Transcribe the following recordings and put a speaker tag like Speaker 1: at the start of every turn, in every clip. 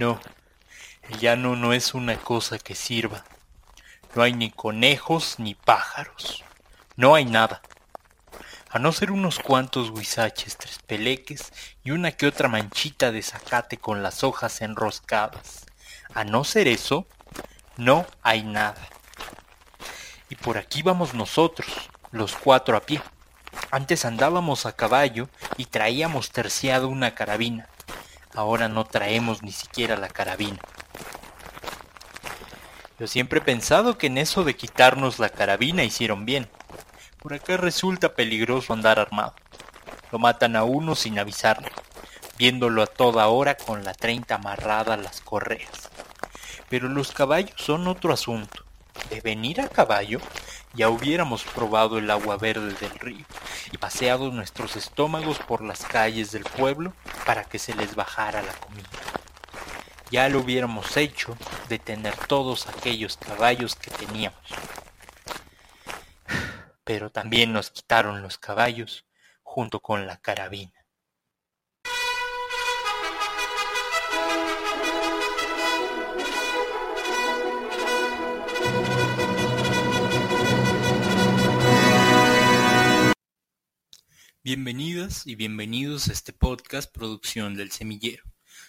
Speaker 1: No, el llano no es una cosa que sirva. No hay ni conejos ni pájaros. No hay nada. A no ser unos cuantos huizaches, tres peleques y una que otra manchita de zacate con las hojas enroscadas. A no ser eso, no hay nada. Y por aquí vamos nosotros, los cuatro a pie. Antes andábamos a caballo y traíamos terciado una carabina. Ahora no traemos ni siquiera la carabina. Yo siempre he pensado que en eso de quitarnos la carabina hicieron bien. Por acá resulta peligroso andar armado. Lo matan a uno sin avisarle, viéndolo a toda hora con la treinta amarrada a las correas. Pero los caballos son otro asunto. De venir a caballo, ya hubiéramos probado el agua verde del río y paseado nuestros estómagos por las calles del pueblo para que se les bajara la comida. Ya lo hubiéramos hecho de tener todos aquellos caballos que teníamos. Pero también nos quitaron los caballos junto con la carabina. Bienvenidas y bienvenidos a este podcast producción del semillero,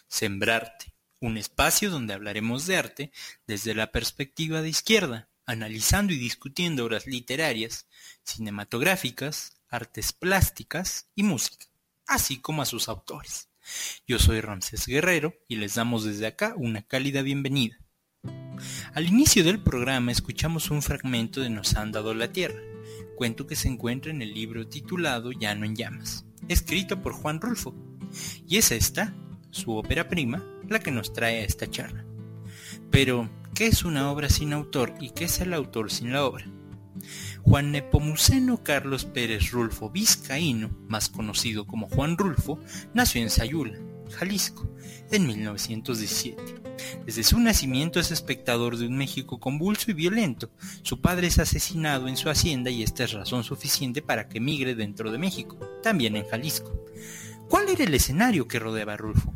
Speaker 1: Sembrarte, un espacio donde hablaremos de arte desde la perspectiva de izquierda, analizando y discutiendo obras literarias, cinematográficas, artes plásticas y música, así como a sus autores. Yo soy Ramsés Guerrero y les damos desde acá una cálida bienvenida. Al inicio del programa escuchamos un fragmento de Nos han dado la tierra, cuento que se encuentra en el libro titulado Llano en llamas, escrito por Juan Rulfo, y es esta, su ópera prima, la que nos trae a esta charla. Pero, ¿qué es una obra sin autor y qué es el autor sin la obra? Juan Nepomuceno Carlos Pérez Rulfo Vizcaíno, más conocido como Juan Rulfo, nació en Sayula, Jalisco, en 1917. Desde su nacimiento es espectador de un México convulso y violento. Su padre es asesinado en su hacienda y esta es razón suficiente para que migre dentro de México, también en Jalisco. ¿Cuál era el escenario que rodeaba a Rulfo?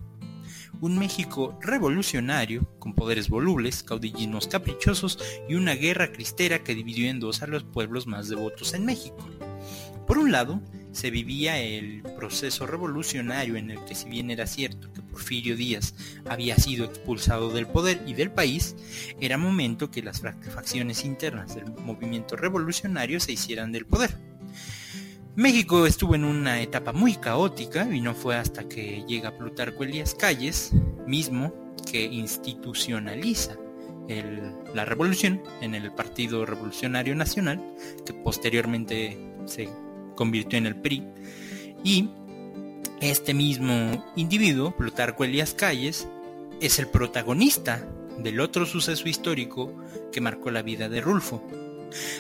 Speaker 1: Un México revolucionario, con poderes volubles, caudillismos caprichosos y una guerra cristera que dividió en dos a los pueblos más devotos en México. Por un lado, se vivía el proceso revolucionario en el que si bien era cierto que Porfirio Díaz había sido expulsado del poder y del país, era momento que las facciones internas del movimiento revolucionario se hicieran del poder. México estuvo en una etapa muy caótica y no fue hasta que llega Plutarco Elías Calles, mismo que institucionaliza la revolución en el Partido Revolucionario Nacional, que posteriormente se convirtió en el PRI. Y este mismo individuo, Plutarco Elías Calles, es el protagonista del otro suceso histórico que marcó la vida de Rulfo.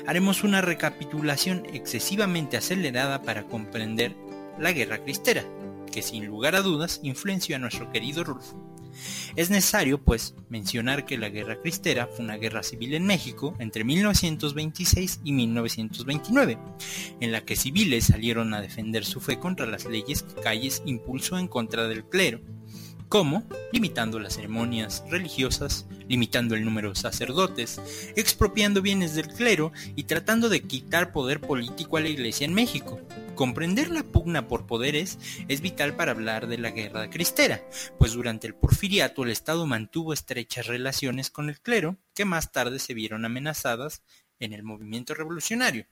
Speaker 1: Haremos una recapitulación excesivamente acelerada para comprender la Guerra Cristera, que sin lugar a dudas influenció a nuestro querido Rulfo. Es necesario, pues, mencionar que la Guerra Cristera fue una guerra civil en México entre 1926 y 1929, en la que civiles salieron a defender su fe contra las leyes que Calles impulsó en contra del clero, como limitando las ceremonias religiosas, limitando el número de sacerdotes, expropiando bienes del clero y tratando de quitar poder político a la Iglesia en México. Comprender la pugna por poderes es vital para hablar de la guerra cristera, pues durante el porfiriato el Estado mantuvo estrechas relaciones con el clero, que más tarde se vieron amenazadas en el movimiento revolucionario.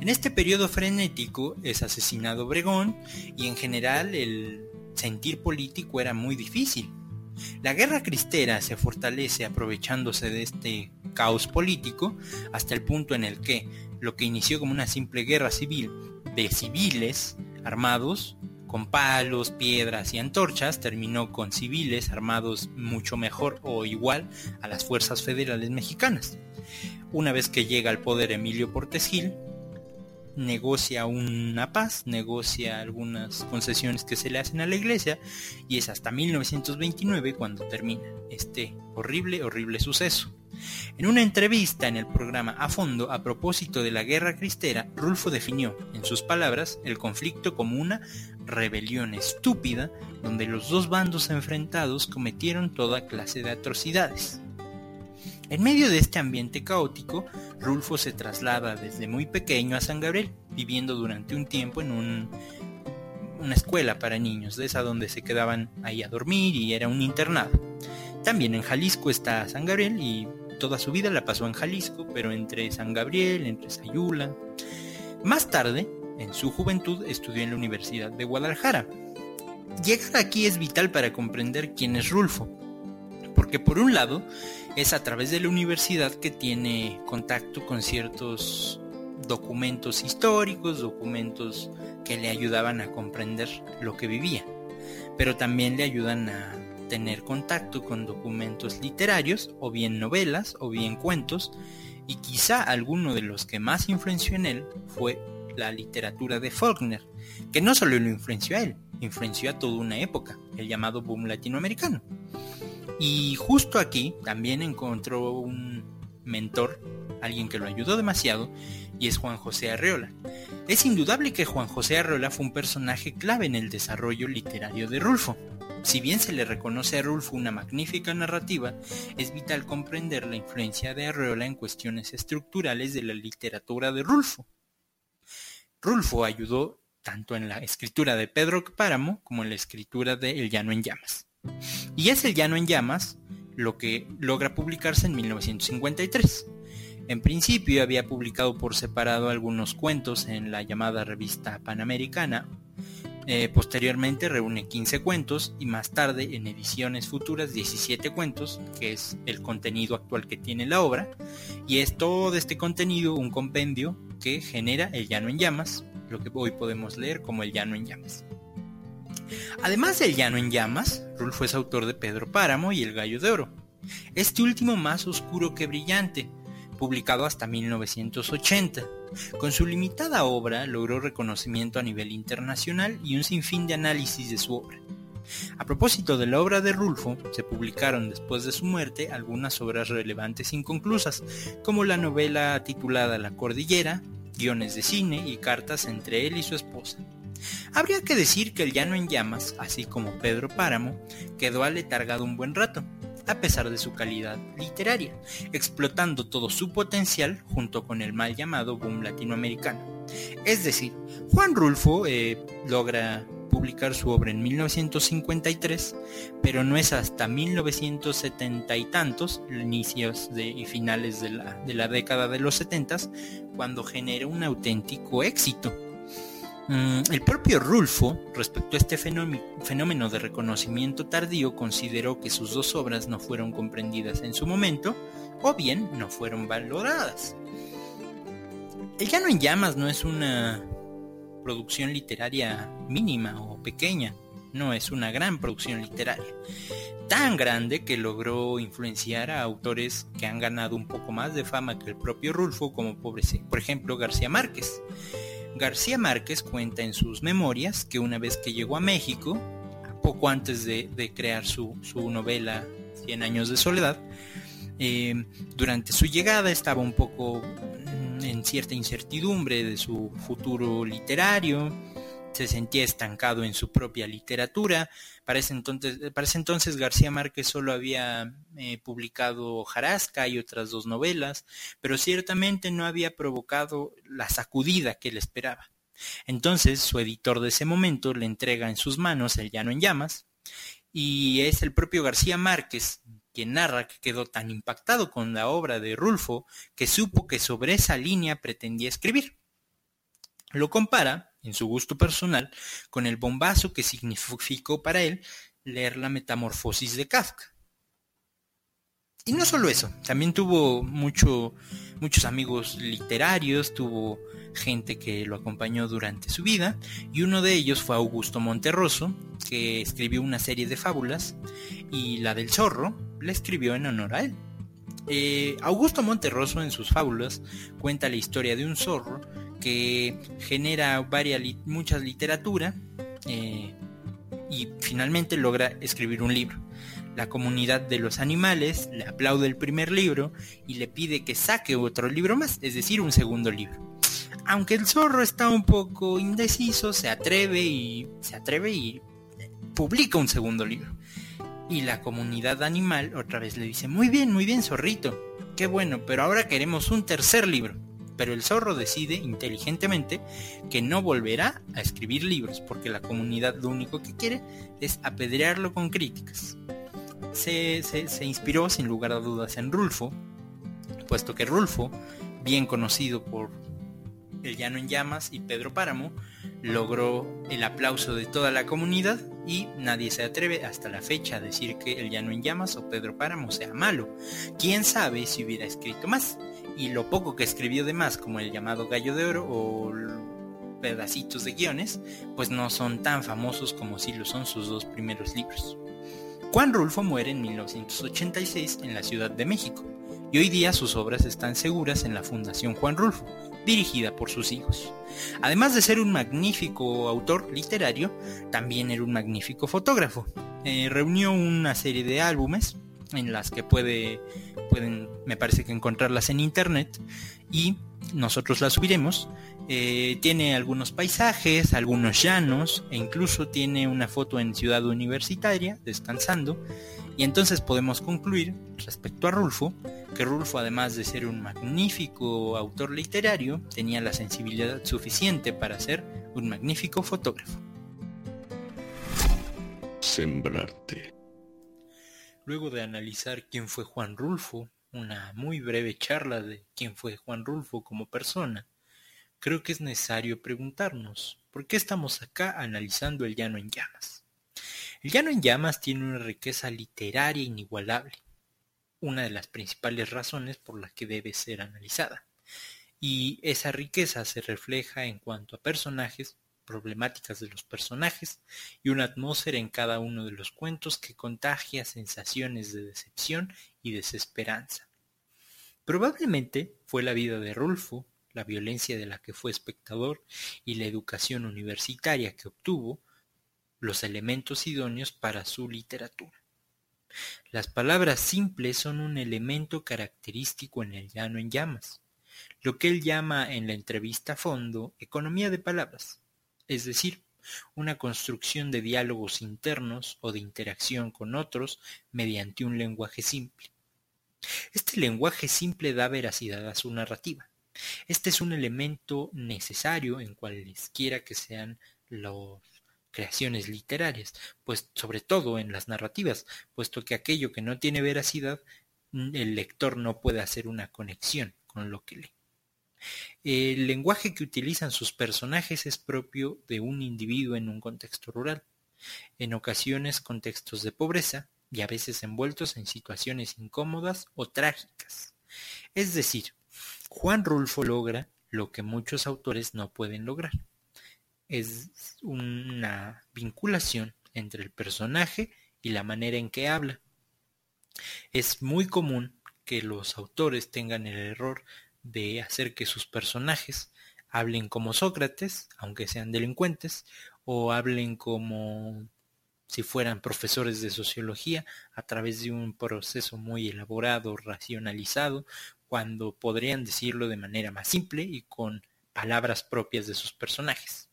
Speaker 1: En este periodo frenético es asesinado Obregón y en general el sentir político era muy difícil. La guerra cristera se fortalece aprovechándose de este caos político hasta el punto en el que lo que inició como una simple guerra civil de civiles armados con palos, piedras y antorchas, terminó con civiles armados mucho mejor o igual a las fuerzas federales mexicanas. Una vez que llega al poder Emilio Portes Gil, negocia una paz, negocia algunas concesiones que se le hacen a la iglesia y es hasta 1929 cuando termina este horrible, horrible suceso. En una entrevista en el programa A Fondo a propósito de la guerra cristera, Rulfo definió, en sus palabras, el conflicto como una rebelión estúpida donde los dos bandos enfrentados cometieron toda clase de atrocidades. En medio de este ambiente caótico, Rulfo se traslada desde muy pequeño a San Gabriel, viviendo durante un tiempo en una escuela para niños, de esa donde se quedaban ahí a dormir y era un internado. También en Jalisco está San Gabriel y toda su vida la pasó en Jalisco, pero entre San Gabriel, entre Sayula. Más tarde, en su juventud, estudió en la Universidad de Guadalajara. Llegar aquí es vital para comprender quién es Rulfo, porque por un lado es a través de la universidad que tiene contacto con ciertos documentos históricos, documentos que le ayudaban a comprender lo que vivía, pero también le ayudan a tener contacto con documentos literarios, o bien novelas, o bien cuentos, y quizá alguno de los que más influenció en él fue la literatura de Faulkner, que no solo lo influenció a él, influenció a toda una época, el llamado boom latinoamericano. Y justo aquí también encontró un mentor, alguien que lo ayudó demasiado, y es Juan José Arreola. Es indudable que Juan José Arreola fue un personaje clave en el desarrollo literario de Rulfo. Si bien se le reconoce a Rulfo una magnífica narrativa, es vital comprender la influencia de Arreola en cuestiones estructurales de la literatura de Rulfo. Rulfo ayudó tanto en la escritura de Pedro Páramo como en la escritura de El Llano en Llamas. Y es El Llano en Llamas lo que logra publicarse en 1953. En principio había publicado por separado algunos cuentos en la llamada revista Panamericana. Eh, posteriormente reúne 15 cuentos y más tarde en ediciones futuras 17 cuentos, que es el contenido actual que tiene la obra. Y es todo este contenido un compendio que genera El Llano en Llamas, lo que hoy podemos leer como El Llano en Llamas. Además del Llano en Llamas, Rulfo es autor de Pedro Páramo y El Gallo de Oro. Este último más oscuro que brillante, publicado hasta 1980. Con su limitada obra logró reconocimiento a nivel internacional y un sinfín de análisis de su obra. A propósito de la obra de Rulfo, se publicaron después de su muerte algunas obras relevantes inconclusas, como la novela titulada La Cordillera, guiones de cine y cartas entre él y su esposa. Habría que decir que el Llano en Llamas, así como Pedro Páramo, quedó aletargado un buen rato, a pesar de su calidad literaria, explotando todo su potencial junto con el mal llamado boom latinoamericano. Es decir, Juan Rulfo eh, logra publicar su obra en 1953, pero no es hasta 1970 y tantos, inicios y finales de la, de la década de los 70, cuando genera un auténtico éxito el propio Rulfo, respecto a este fenómeno de reconocimiento tardío, consideró que sus dos obras no fueron comprendidas en su momento o bien no fueron valoradas. El Llano en Llamas no es una producción literaria mínima o pequeña, no es una gran producción literaria, tan grande que logró influenciar a autores que han ganado un poco más de fama que el propio Rulfo, como por ejemplo García Márquez. García Márquez cuenta en sus memorias que una vez que llegó a México, poco antes de, crear su, novela Cien años de soledad, eh, durante su llegada estaba un poco mm, en cierta incertidumbre de su futuro literario, se sentía estancado en su propia literatura. Para ese entonces, entonces García Márquez solo había eh, publicado Jarasca y otras dos novelas, pero ciertamente no había provocado la sacudida que él esperaba. Entonces su editor de ese momento le entrega en sus manos El Llano en Llamas, y es el propio García Márquez quien narra que quedó tan impactado con la obra de Rulfo que supo que sobre esa línea pretendía escribir. Lo compara en su gusto personal, con el bombazo que significó para él leer la Metamorfosis de Kafka. Y no solo eso, también tuvo mucho, muchos amigos literarios, tuvo gente que lo acompañó durante su vida, y uno de ellos fue Augusto Monterroso, que escribió una serie de fábulas, y la del zorro la escribió en honor a él. Eh, Augusto Monterroso en sus fábulas cuenta la historia de un zorro que genera varia, mucha literatura eh, y finalmente logra escribir un libro. La comunidad de los animales le aplaude el primer libro y le pide que saque otro libro más, es decir, un segundo libro. Aunque el zorro está un poco indeciso, se atreve y se atreve y publica un segundo libro. Y la comunidad animal otra vez le dice, muy bien, muy bien, zorrito, qué bueno, pero ahora queremos un tercer libro. Pero el zorro decide inteligentemente que no volverá a escribir libros porque la comunidad lo único que quiere es apedrearlo con críticas. Se, se inspiró sin lugar a dudas en Rulfo, puesto que Rulfo, bien conocido por El Llano en Llamas y Pedro Páramo, logró el aplauso de toda la comunidad y nadie se atreve hasta la fecha a decir que El Llano en Llamas o Pedro Páramo sea malo. ¿Quién sabe si hubiera escrito más? Y lo poco que escribió de más, como el llamado Gallo de Oro o pedacitos de guiones, pues no son tan famosos como si lo son sus dos primeros libros. Juan Rulfo muere en 1986 en la Ciudad de México y hoy día sus obras están seguras en la Fundación Juan Rulfo, dirigida por sus hijos. Además de ser un magnífico autor literario, también era un magnífico fotógrafo. Eh, reunió una serie de álbumes en las que puede, pueden, me parece que encontrarlas en internet y nosotros las subiremos. Eh, tiene algunos paisajes, algunos llanos e incluso tiene una foto en Ciudad Universitaria descansando y entonces podemos concluir respecto a Rulfo que Rulfo además de ser un magnífico autor literario tenía la sensibilidad suficiente para ser un magnífico fotógrafo.
Speaker 2: Sembrarte.
Speaker 1: Luego de analizar quién fue Juan Rulfo, una muy breve charla de quién fue Juan Rulfo como persona, creo que es necesario preguntarnos, ¿por qué estamos acá analizando el llano en llamas? El llano en llamas tiene una riqueza literaria inigualable, una de las principales razones por las que debe ser analizada, y esa riqueza se refleja en cuanto a personajes, problemáticas de los personajes y una atmósfera en cada uno de los cuentos que contagia sensaciones de decepción y desesperanza. Probablemente fue la vida de Rulfo, la violencia de la que fue espectador y la educación universitaria que obtuvo los elementos idóneos para su literatura. Las palabras simples son un elemento característico en el llano en llamas, lo que él llama en la entrevista a fondo economía de palabras es decir, una construcción de diálogos internos o de interacción con otros mediante un lenguaje simple. Este lenguaje simple da veracidad a su narrativa. Este es un elemento necesario en cualesquiera que sean las creaciones literarias, pues sobre todo en las narrativas, puesto que aquello que no tiene veracidad, el lector no puede hacer una conexión con lo que lee. El lenguaje que utilizan sus personajes es propio de un individuo en un contexto rural, en ocasiones contextos de pobreza y a veces envueltos en situaciones incómodas o trágicas. Es decir, Juan Rulfo logra lo que muchos autores no pueden lograr. Es una vinculación entre el personaje y la manera en que habla. Es muy común que los autores tengan el error de hacer que sus personajes hablen como Sócrates, aunque sean delincuentes, o hablen como si fueran profesores de sociología a través de un proceso muy elaborado, racionalizado, cuando podrían decirlo de manera más simple y con palabras propias de sus personajes.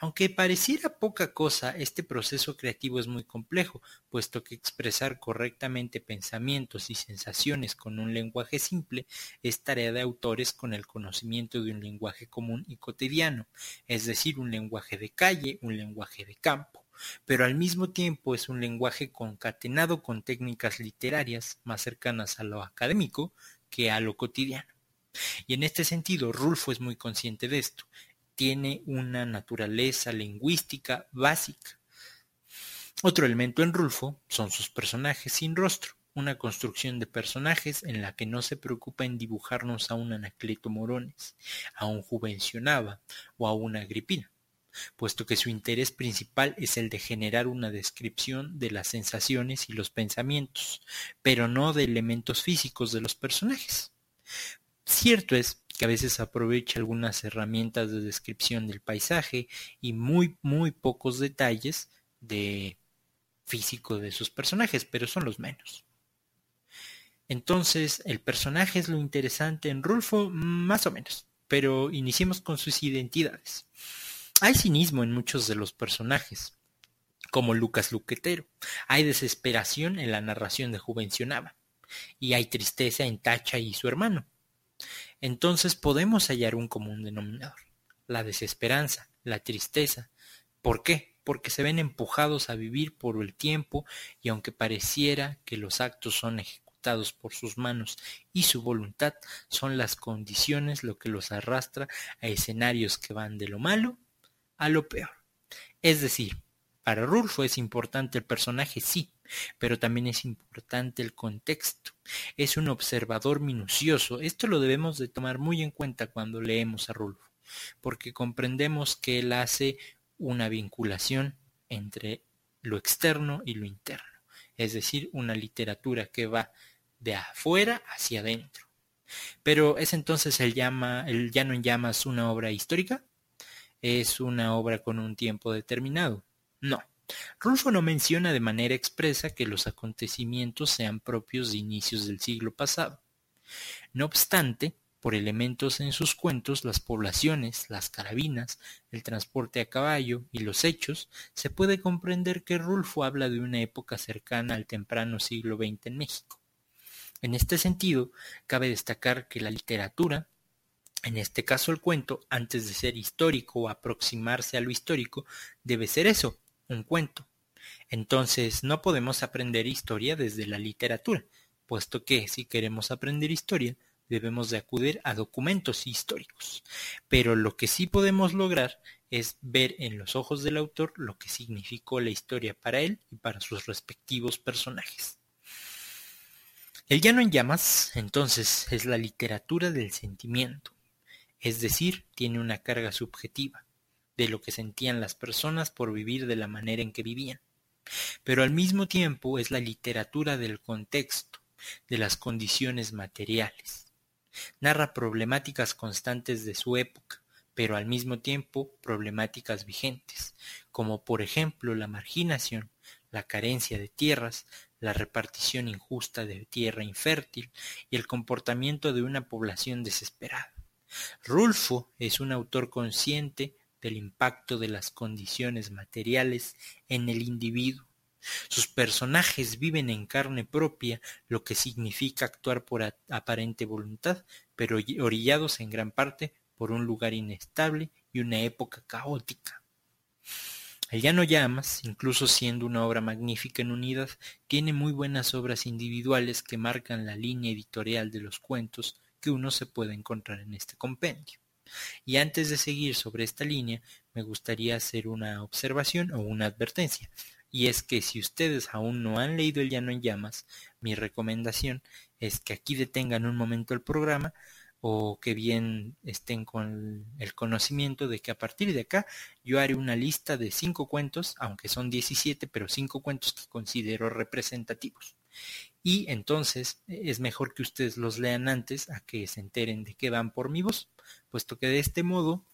Speaker 1: Aunque pareciera poca cosa, este proceso creativo es muy complejo, puesto que expresar correctamente pensamientos y sensaciones con un lenguaje simple es tarea de autores con el conocimiento de un lenguaje común y cotidiano, es decir, un lenguaje de calle, un lenguaje de campo pero al mismo tiempo es un lenguaje concatenado con técnicas literarias más cercanas a lo académico que a lo cotidiano. Y en este sentido, Rulfo es muy consciente de esto tiene una naturaleza lingüística básica. Otro elemento en Rulfo son sus personajes sin rostro, una construcción de personajes en la que no se preocupa en dibujarnos a un Anacleto Morones, a un Juvencionaba o a una Agripina, puesto que su interés principal es el de generar una descripción de las sensaciones y los pensamientos, pero no de elementos físicos de los personajes. Cierto es que a veces aprovecha algunas herramientas de descripción del paisaje y muy, muy pocos detalles de físico de sus personajes, pero son los menos. Entonces, el personaje es lo interesante en Rulfo, más o menos, pero iniciemos con sus identidades. Hay cinismo en muchos de los personajes, como Lucas Luquetero. Hay desesperación en la narración de Juvencionaba. Y hay tristeza en Tacha y su hermano. Entonces podemos hallar un común denominador. La desesperanza, la tristeza. ¿Por qué? Porque se ven empujados a vivir por el tiempo y aunque pareciera que los actos son ejecutados por sus manos y su voluntad, son las condiciones lo que los arrastra a escenarios que van de lo malo a lo peor. Es decir, para Rulfo es importante el personaje, sí, pero también es importante el contexto. Es un observador minucioso. Esto lo debemos de tomar muy en cuenta cuando leemos a Rulfo, porque comprendemos que él hace una vinculación entre lo externo y lo interno, es decir, una literatura que va de afuera hacia adentro. Pero ¿es entonces el, llama, el en Llamas una obra histórica? ¿Es una obra con un tiempo determinado? No. Rulfo no menciona de manera expresa que los acontecimientos sean propios de inicios del siglo pasado. No obstante, por elementos en sus cuentos, las poblaciones, las carabinas, el transporte a caballo y los hechos, se puede comprender que Rulfo habla de una época cercana al temprano siglo XX en México. En este sentido, cabe destacar que la literatura, en este caso el cuento, antes de ser histórico o aproximarse a lo histórico, debe ser eso, un cuento. Entonces no podemos aprender historia desde la literatura, puesto que si queremos aprender historia debemos de acudir a documentos históricos. Pero lo que sí podemos lograr es ver en los ojos del autor lo que significó la historia para él y para sus respectivos personajes. El llano en llamas, entonces, es la literatura del sentimiento, es decir, tiene una carga subjetiva de lo que sentían las personas por vivir de la manera en que vivían. Pero al mismo tiempo es la literatura del contexto, de las condiciones materiales. Narra problemáticas constantes de su época, pero al mismo tiempo problemáticas vigentes, como por ejemplo la marginación, la carencia de tierras, la repartición injusta de tierra infértil y el comportamiento de una población desesperada. Rulfo es un autor consciente del impacto de las condiciones materiales en el individuo. Sus personajes viven en carne propia lo que significa actuar por aparente voluntad, pero orillados en gran parte por un lugar inestable y una época caótica. El Llano Llamas, incluso siendo una obra magnífica en unidad, tiene muy buenas obras individuales que marcan la línea editorial de los cuentos que uno se puede encontrar en este compendio. Y antes de seguir sobre esta línea, me gustaría hacer una observación o una advertencia. Y es que si ustedes aún no han leído El Llano en Llamas, mi recomendación es que aquí detengan un momento el programa o que bien estén con el conocimiento de que a partir de acá yo haré una lista de cinco cuentos, aunque son 17, pero cinco cuentos que considero representativos y entonces es mejor que ustedes los lean antes a que se enteren de qué van por mi voz, puesto que de este modo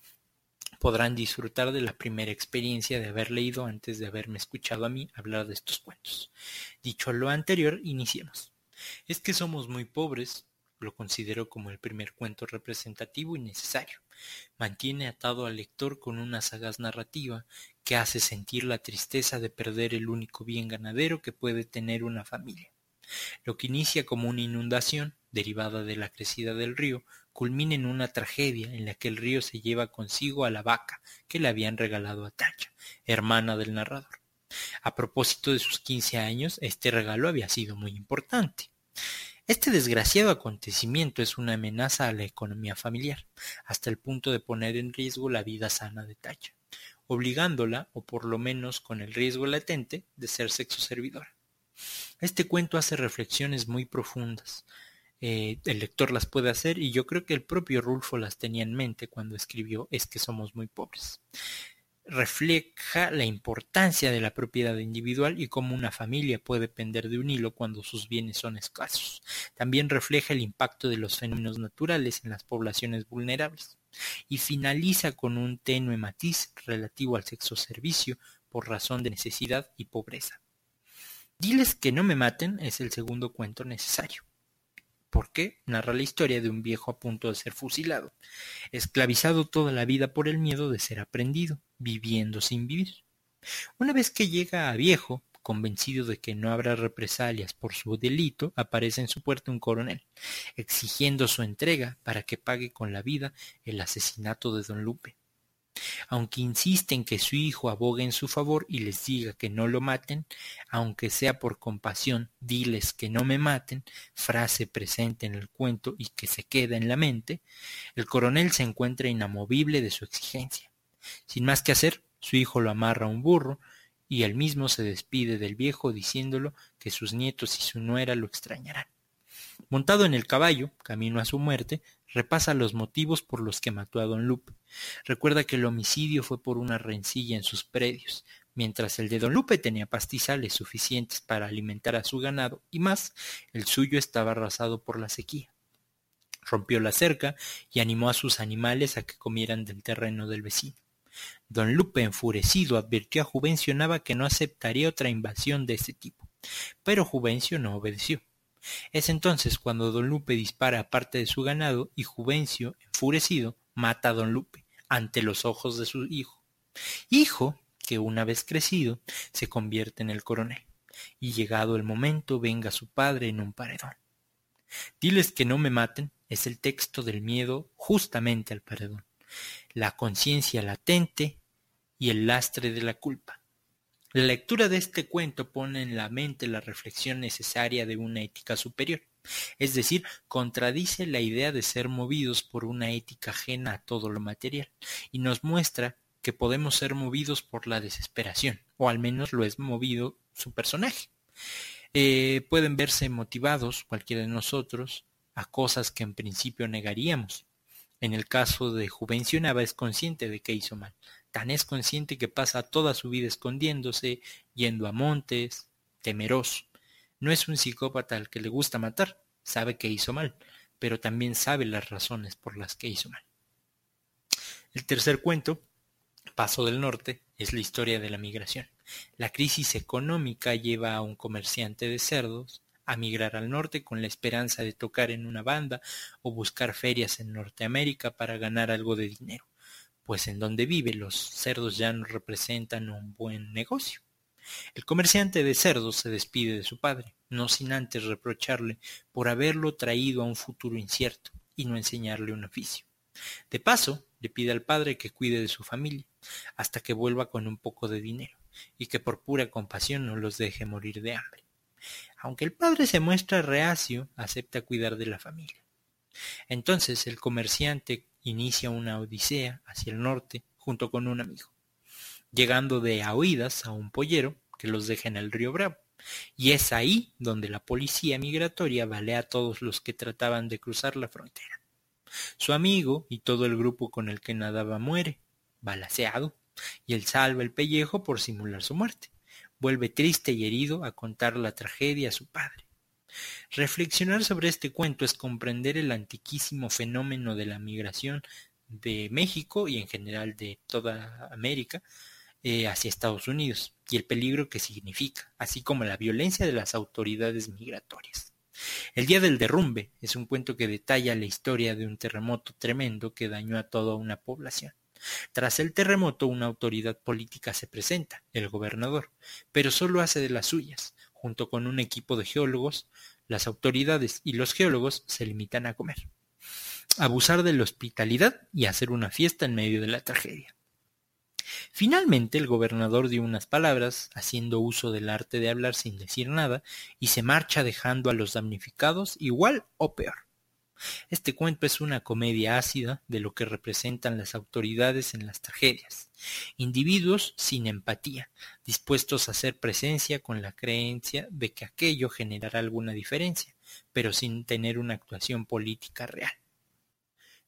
Speaker 1: podrán disfrutar de la primera experiencia de haber leído antes de haberme escuchado a mí hablar de estos cuentos. Dicho lo anterior, iniciemos. Es que somos muy pobres, lo considero como el primer cuento representativo y necesario. Mantiene atado al lector con una sagaz narrativa que hace sentir la tristeza de perder el único bien ganadero que puede tener una familia. Lo que inicia como una inundación, derivada de la crecida del río, culmina en una tragedia en la que el río se lleva consigo a la vaca que le habían regalado a Tacha, hermana del narrador. A propósito de sus quince años, este regalo había sido muy importante. Este desgraciado acontecimiento es una amenaza a la economía familiar, hasta el punto de poner en riesgo la vida sana de Tacha, obligándola, o por lo menos con el riesgo latente, de ser sexo servidora. Este cuento hace reflexiones muy profundas. Eh, el lector las puede hacer y yo creo que el propio Rulfo las tenía en mente cuando escribió Es que somos muy pobres. refleja la importancia de la propiedad individual y cómo una familia puede depender de un hilo cuando sus bienes son escasos. También refleja el impacto de los fenómenos naturales en las poblaciones vulnerables. Y finaliza con un tenue matiz relativo al sexo servicio por razón de necesidad y pobreza. Diles que no me maten es el segundo cuento necesario. ¿Por qué? Narra la historia de un viejo a punto de ser fusilado, esclavizado toda la vida por el miedo de ser aprendido, viviendo sin vivir. Una vez que llega a viejo, convencido de que no habrá represalias por su delito, aparece en su puerta un coronel, exigiendo su entrega para que pague con la vida el asesinato de don Lupe. Aunque insiste en que su hijo abogue en su favor y les diga que no lo maten, aunque sea por compasión, diles que no me maten, frase presente en el cuento y que se queda en la mente, el coronel se encuentra inamovible de su exigencia. Sin más que hacer, su hijo lo amarra a un burro, y él mismo se despide del viejo diciéndolo que sus nietos y su nuera lo extrañarán. Montado en el caballo, camino a su muerte, repasa los motivos por los que mató a don Lupe. Recuerda que el homicidio fue por una rencilla en sus predios, mientras el de don Lupe tenía pastizales suficientes para alimentar a su ganado y más, el suyo estaba arrasado por la sequía. Rompió la cerca y animó a sus animales a que comieran del terreno del vecino. Don Lupe, enfurecido, advirtió a Juvencio Nava que no aceptaría otra invasión de ese tipo. Pero Juvencio no obedeció. Es entonces cuando don Lupe dispara parte de su ganado y Juvencio, enfurecido, mata a don Lupe ante los ojos de su hijo. Hijo que una vez crecido se convierte en el coronel y llegado el momento venga su padre en un paredón. Diles que no me maten es el texto del miedo justamente al paredón la conciencia latente y el lastre de la culpa. La lectura de este cuento pone en la mente la reflexión necesaria de una ética superior, es decir, contradice la idea de ser movidos por una ética ajena a todo lo material, y nos muestra que podemos ser movidos por la desesperación, o al menos lo es movido su personaje. Eh, pueden verse motivados, cualquiera de nosotros, a cosas que en principio negaríamos, en el caso de Juvencio Nava es consciente de que hizo mal. Tan es consciente que pasa toda su vida escondiéndose, yendo a montes, temeroso. No es un psicópata al que le gusta matar, sabe que hizo mal, pero también sabe las razones por las que hizo mal. El tercer cuento, Paso del Norte, es la historia de la migración. La crisis económica lleva a un comerciante de cerdos a migrar al norte con la esperanza de tocar en una banda o buscar ferias en Norteamérica para ganar algo de dinero, pues en donde vive los cerdos ya no representan un buen negocio. El comerciante de cerdos se despide de su padre, no sin antes reprocharle por haberlo traído a un futuro incierto y no enseñarle un oficio. De paso, le pide al padre que cuide de su familia, hasta que vuelva con un poco de dinero, y que por pura compasión no los deje morir de hambre. Aunque el padre se muestra reacio, acepta cuidar de la familia. Entonces el comerciante inicia una odisea hacia el norte junto con un amigo, llegando de a oídas a un pollero que los deja en el río Bravo. Y es ahí donde la policía migratoria balea a todos los que trataban de cruzar la frontera. Su amigo y todo el grupo con el que nadaba muere, balaseado, y él salva el pellejo por simular su muerte vuelve triste y herido a contar la tragedia a su padre. Reflexionar sobre este cuento es comprender el antiquísimo fenómeno de la migración de México y en general de toda América eh, hacia Estados Unidos y el peligro que significa, así como la violencia de las autoridades migratorias. El día del derrumbe es un cuento que detalla la historia de un terremoto tremendo que dañó a toda una población. Tras el terremoto una autoridad política se presenta, el gobernador, pero solo hace de las suyas. Junto con un equipo de geólogos, las autoridades y los geólogos se limitan a comer, abusar de la hospitalidad y hacer una fiesta en medio de la tragedia. Finalmente el gobernador dio unas palabras, haciendo uso del arte de hablar sin decir nada, y se marcha dejando a los damnificados igual o peor. Este cuento es una comedia ácida de lo que representan las autoridades en las tragedias. Individuos sin empatía, dispuestos a hacer presencia con la creencia de que aquello generará alguna diferencia, pero sin tener una actuación política real.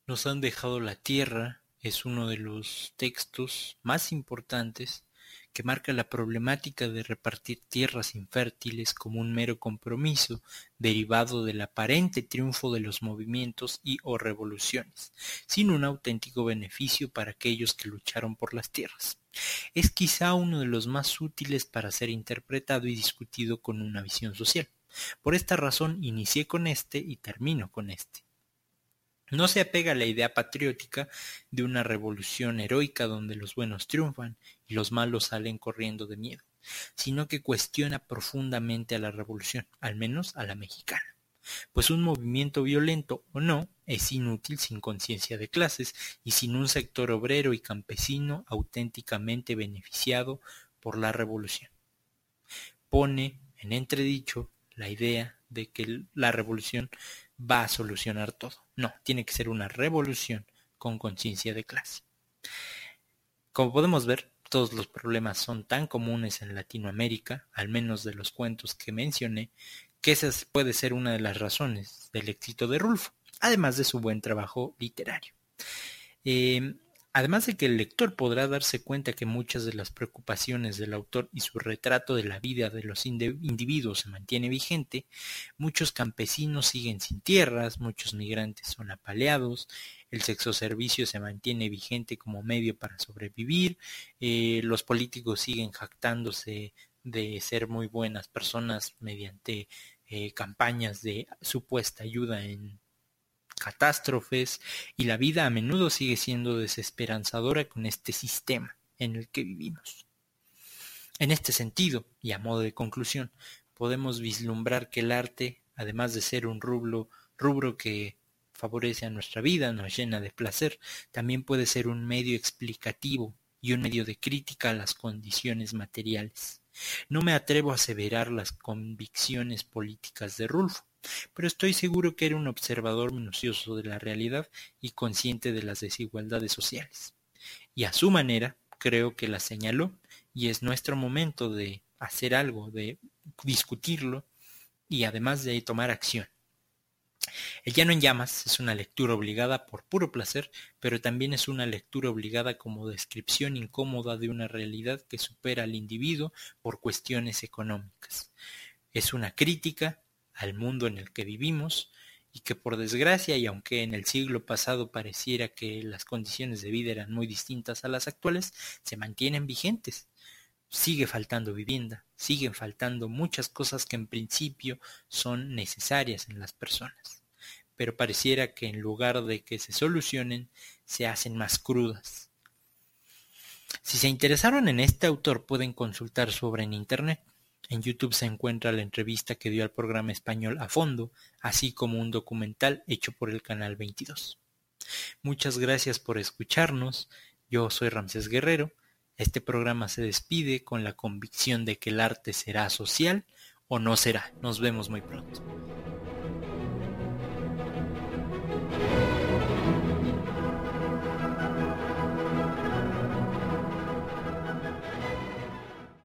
Speaker 1: Nos han dejado la tierra, es uno de los textos más importantes que marca la problemática de repartir tierras infértiles como un mero compromiso derivado del aparente triunfo de los movimientos y o revoluciones, sin un auténtico beneficio para aquellos que lucharon por las tierras. Es quizá uno de los más útiles para ser interpretado y discutido con una visión social. Por esta razón inicié con este y termino con este. No se apega a la idea patriótica de una revolución heroica donde los buenos triunfan y los malos salen corriendo de miedo, sino que cuestiona profundamente a la revolución, al menos a la mexicana. Pues un movimiento violento o no es inútil sin conciencia de clases y sin un sector obrero y campesino auténticamente beneficiado por la revolución. Pone en entredicho la idea de que la revolución va a solucionar todo. No, tiene que ser una revolución con conciencia de clase. Como podemos ver, todos los problemas son tan comunes en Latinoamérica, al menos de los cuentos que mencioné, que esa puede ser una de las razones del éxito de Rulfo, además de su buen trabajo literario. Eh, Además de que el lector podrá darse cuenta que muchas de las preocupaciones del autor y su retrato de la vida de los individuos se mantiene vigente, muchos campesinos siguen sin tierras, muchos migrantes son apaleados, el sexo servicio se mantiene vigente como medio para sobrevivir, eh, los políticos siguen jactándose de ser muy buenas personas mediante eh, campañas de supuesta ayuda en catástrofes y la vida a menudo sigue siendo desesperanzadora con este sistema en el que vivimos. En este sentido, y a modo de conclusión, podemos vislumbrar que el arte, además de ser un rubro, rubro que favorece a nuestra vida, nos llena de placer, también puede ser un medio explicativo y un medio de crítica a las condiciones materiales. No me atrevo a aseverar las convicciones políticas de Rulfo, pero estoy seguro que era un observador minucioso de la realidad y consciente de las desigualdades sociales. Y a su manera, creo que la señaló, y es nuestro momento de hacer algo, de discutirlo y además de tomar acción. El llano en llamas es una lectura obligada por puro placer, pero también es una lectura obligada como descripción incómoda de una realidad que supera al individuo por cuestiones económicas. Es una crítica al mundo en el que vivimos y que por desgracia y aunque en el siglo pasado pareciera que las condiciones de vida eran muy distintas a las actuales, se mantienen vigentes. Sigue faltando vivienda, siguen faltando muchas cosas que en principio son necesarias en las personas, pero pareciera que en lugar de que se solucionen, se hacen más crudas. Si se interesaron en este autor pueden consultar sobre en Internet. En YouTube se encuentra la entrevista que dio al programa español A Fondo, así como un documental hecho por el Canal 22. Muchas gracias por escucharnos. Yo soy Ramsés Guerrero. Este programa se despide con la convicción de que el arte será social o no será. Nos vemos muy pronto.